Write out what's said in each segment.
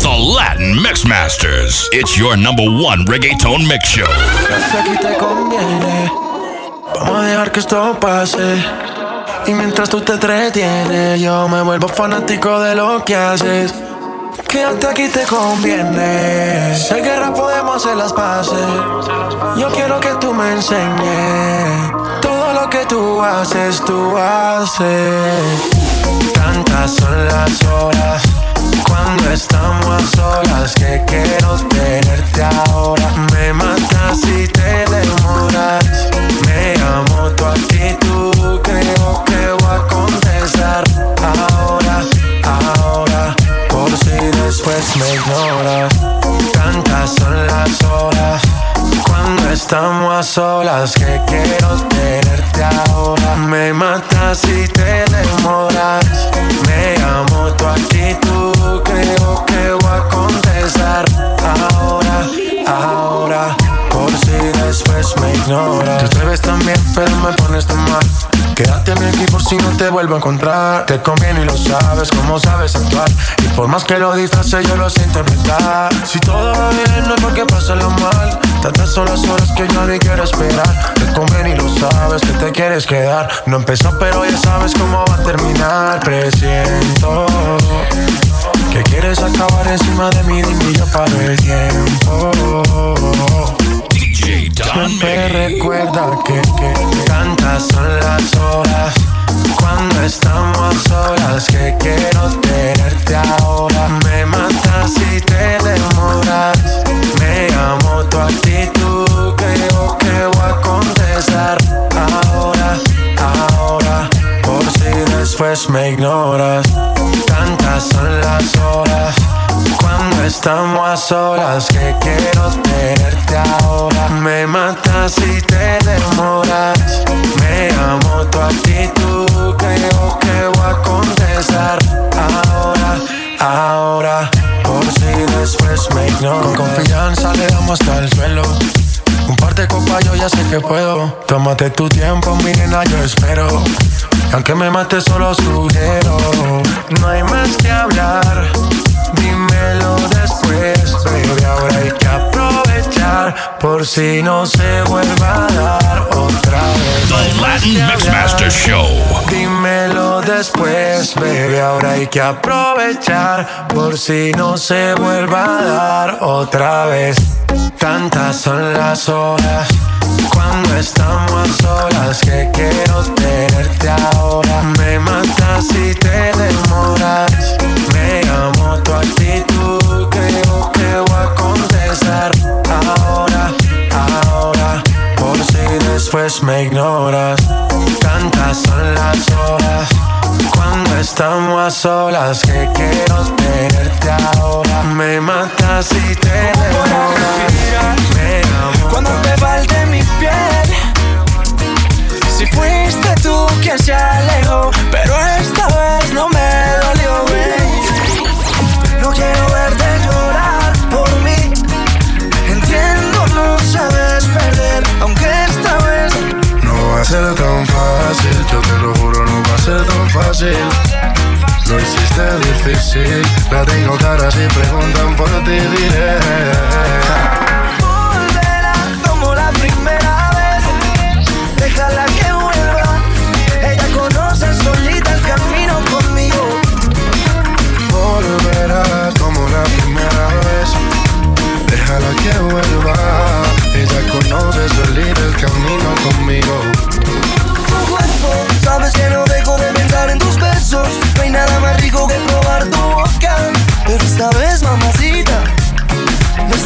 The Latin Mixmasters. It's your number one reggaeton mix show. aquí te conviene. Vamos a dejar que esto pase. Y mientras tú te entretienes, yo me vuelvo fanático de lo que haces. Quédate aquí te conviene. Si hay guerra podemos hacer las paces. Yo quiero que tú me enseñes todo lo que tú haces, tú haces. Tantas son las horas cuando estamos a solas que quiero tenerte ahora. Me matas si te demoras. Me amo tu actitud, creo que voy a contestar ahora, ahora. Por si después me ignoras. Tantas son las horas cuando estamos a solas que quiero tenerte ahora. Me matas si te demoras. Me amo tu actitud, creo que voy a contestar ahora, ahora. Por si después me ignoras. Te ves tan bien, pero me pones tan mal. Quédate en mi equipo si no te vuelvo a encontrar. Te conviene y lo sabes, como sabes actuar. Y por más que lo disfrace, yo lo sé interpretar. Si todo va bien, no es porque pasa lo mal. Tantas son las horas que yo ni quiero esperar. Te conviene y lo sabes que te quieres quedar. No empezó, pero ya sabes cómo va tu actitud, creo que voy a contestar ahora, ahora. Por si después me ignoras. Con confianza le damos hasta el suelo. Un par de copas yo ya sé que puedo. Tómate tu tiempo, mi nena, yo espero. Y aunque me mate solo sugiero. No hay más que hablar. Dímelo después, baby. Ahora hay que aprovechar. Por si no se vuelva a dar otra vez. The Latin Mixmaster. Show. Dímelo después, baby. Ahora hay que aprovechar por si no se vuelva a dar otra vez. Tantas son las horas cuando estamos a solas que quiero me ignoras. Tantas son las horas cuando estamos a solas que quiero tenerte ahora. Me matas si te amo Cuando te falte mi piel Si fuiste tú quien se alejó Pero esta vez Hiciste difícil, la tengo cara si preguntan por ti diré. volverá como la primera vez Déjala que vuelva Ella conoce solita el camino conmigo Volverá como la primera vez. Déjala que vuelva. Ella conoce solita el camino conmigo.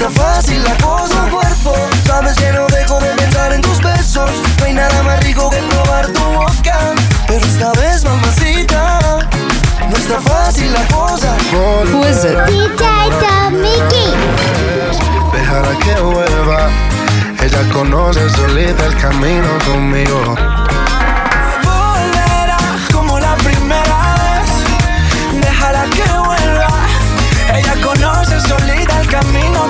Está fácil la cosa, cuerpo Sabes que no dejo de pensar en tus besos No hay nada más rico que probar tu boca Pero esta vez, mamacita No está fácil la cosa Who is it? DJ Mickey. Déjala que vuelva. Ella conoce solita el camino conmigo. volverá como la primera vez. Déjala que vuelva. Ella conoce solita el camino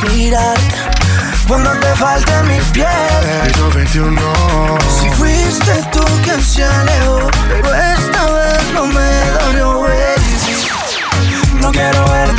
Respirar cuando te falte mi piel. 21. Si fuiste tú quien se alejó, pero esta vez no me dolió, No quiero verte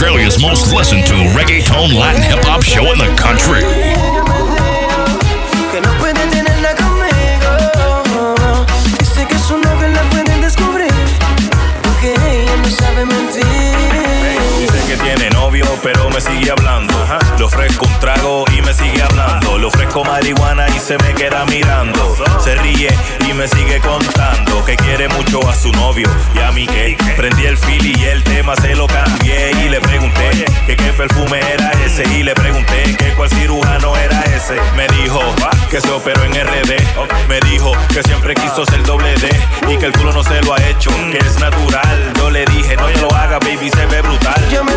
Australia's most listened to reggaeton Latin hip hop show in the country. que no puede tenerla conmigo. Dice que su novio la pueden descubrir, porque ella no sabe mentir. Dice que tiene novio, pero me sigue hablando. Le ofrezco un trago y me sigue hablando. Le ofrezco marihuana y se me queda mirando. Se ríe y me sigue contando que quiere mucho a su novio y a mí que prendí el fili y el tema se lo cambié y le pregunté que qué perfume era ese y le pregunté que cuál cirujano era ese. Me dijo que se operó en RD. Me dijo que siempre quiso ser doble D y que el culo no se lo ha hecho, que es natural. Yo le dije no te lo hagas, baby, se ve brutal. Yo me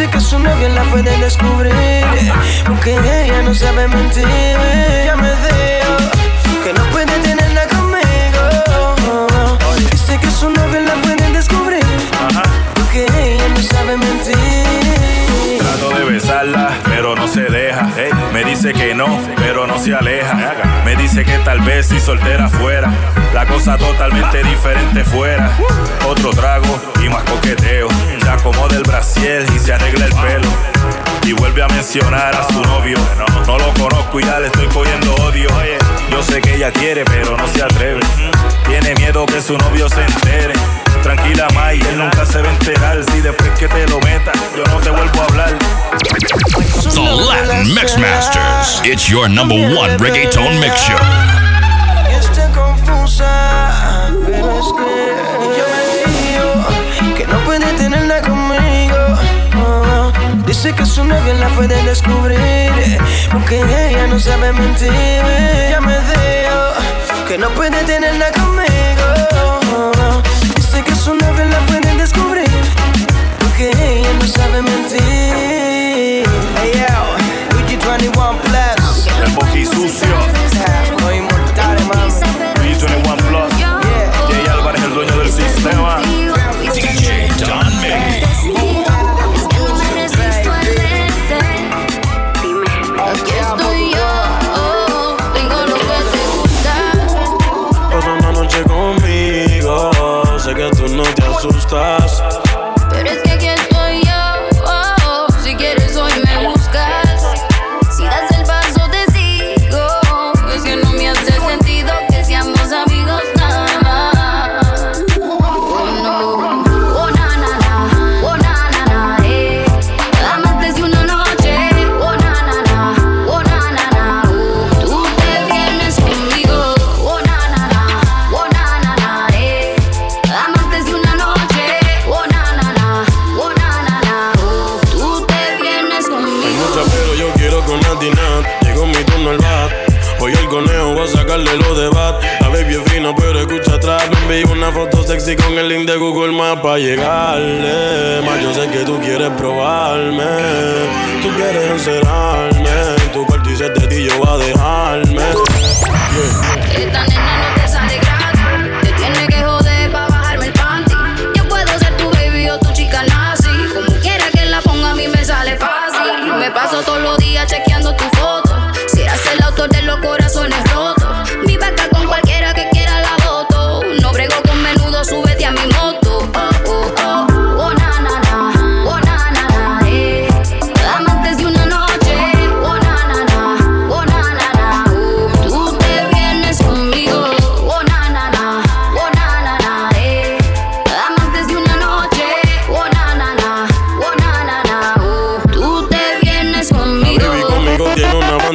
sé que su novio la puede descubrir. Porque ella no sabe mentir. Ya me dijo que no puede tenerla conmigo. Dice que su novio la puede descubrir. Porque ella no sabe mentir. Trato de besarla, pero no se deja. Me dice que no, pero no se aleja. Me dice que tal vez si soltera fuera, la cosa totalmente diferente fuera. Otro trago y más coqueteo prenda, acomoda el brasier y se arregla el pelo. Y vuelve a mencionar a su novio. No lo conozco y ya le estoy cogiendo odio. Yo sé que ella quiere, pero no se atreve. Tiene miedo que su novio se entere. Tranquila, May, él nunca se va a enterar. Si después que te lo meta, yo no te vuelvo a hablar. The Latin Mix Masters. It's your number one reggaeton mix show. Dice que su novio la puede descubrir, porque ella no sabe mentir. Ya me dijo que no puede tener nada conmigo.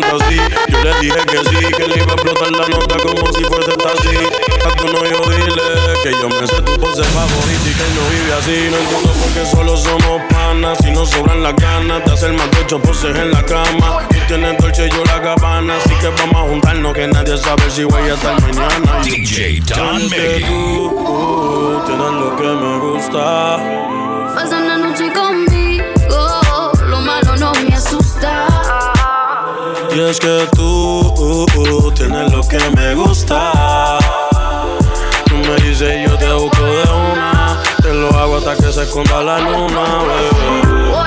fantasy. Yo le dije que sí, que le iba a explotar la nota como si fuese taxi. A tu novio dile que yo me sé tu pose favorita y que no vive así. No entiendo por qué solo somos panas. Si no sobran las ganas de hacer más de ocho poses en la cama. Y tienes dolce yo la cabana. Así que vamos a juntarnos que nadie sabe si voy a estar mañana. DJ Don Tú, tú tienes lo que me gusta. Pasa una noche con Y es que tú uh, uh, tienes lo que me gusta. Tú me dices yo te busco de una. Te lo hago hasta que se esconda la luna, bebé. Oh,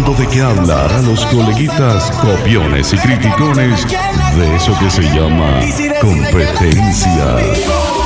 de qué hablar a los coleguitas copiones y criticones de eso que se llama competencia.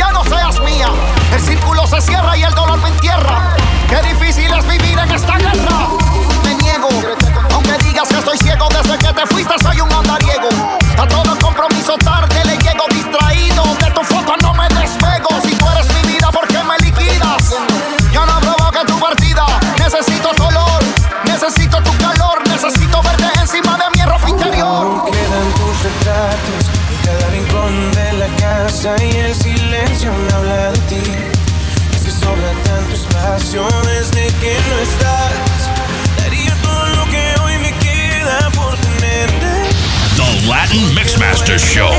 ya no seas mía. El círculo se cierra y el dolor me entierra. Qué difícil es vivir en esta guerra. Me niego, aunque digas que estoy ciego desde que te fuiste soy un andariego. A todo compromiso tarde ilusiones de que no estás. Daría todo lo que hoy me queda por tenerte. The Latin Mixmaster Show.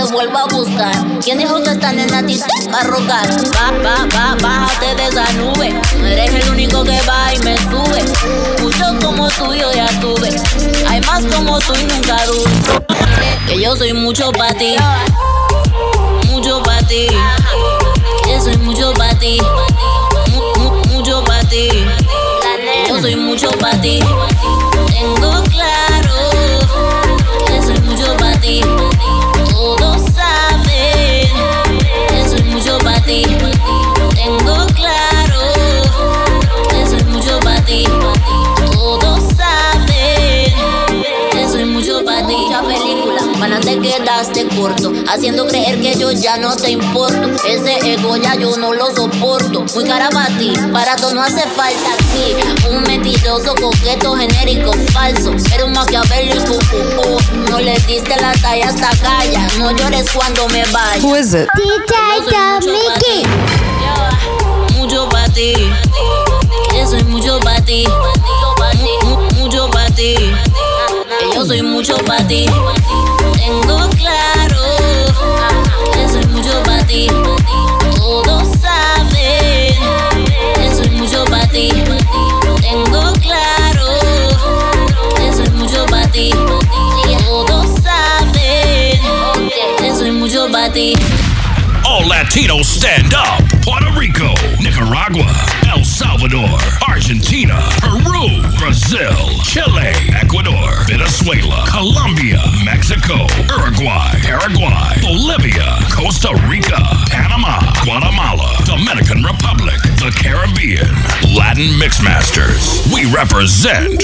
me vuelva a buscar. ¿Quién dijo que están en la ti te va a? Va, va, bájate de esa nube. No eres el único que va y me sube. Muchos como tú yo ya tuve. Hay más como tú y nunca dudo. Que yo soy mucho para ti. Mucho para ti. Yo soy mucho para ti. Mu, mucho para ti. Yo soy mucho para ti. Tengo haciendo creer que yo ya no te importo. Ese ego ya yo no lo soporto. Muy cara para ti, para todo no hace falta aquí. Un mentiroso, coqueto, genérico, falso. Pero un maquiavélico, uh, uh. no le diste la talla hasta calla. No llores cuando me vaya. Who is it? DJ Mickey. Mucho para ti. Que soy mucho para ti. Mu- mu- Mucho para ti. Que yo soy mucho para ti. Tengo Latinos stand up. Puerto Rico, Nicaragua, El Salvador, Argentina, Peru, Brazil, Chile, Ecuador, Venezuela, Colombia, Mexico, Uruguay, Paraguay, Bolivia, Costa Rica, Panama, Guatemala, Dominican Republic, the Caribbean, Latin Mixmasters. We represent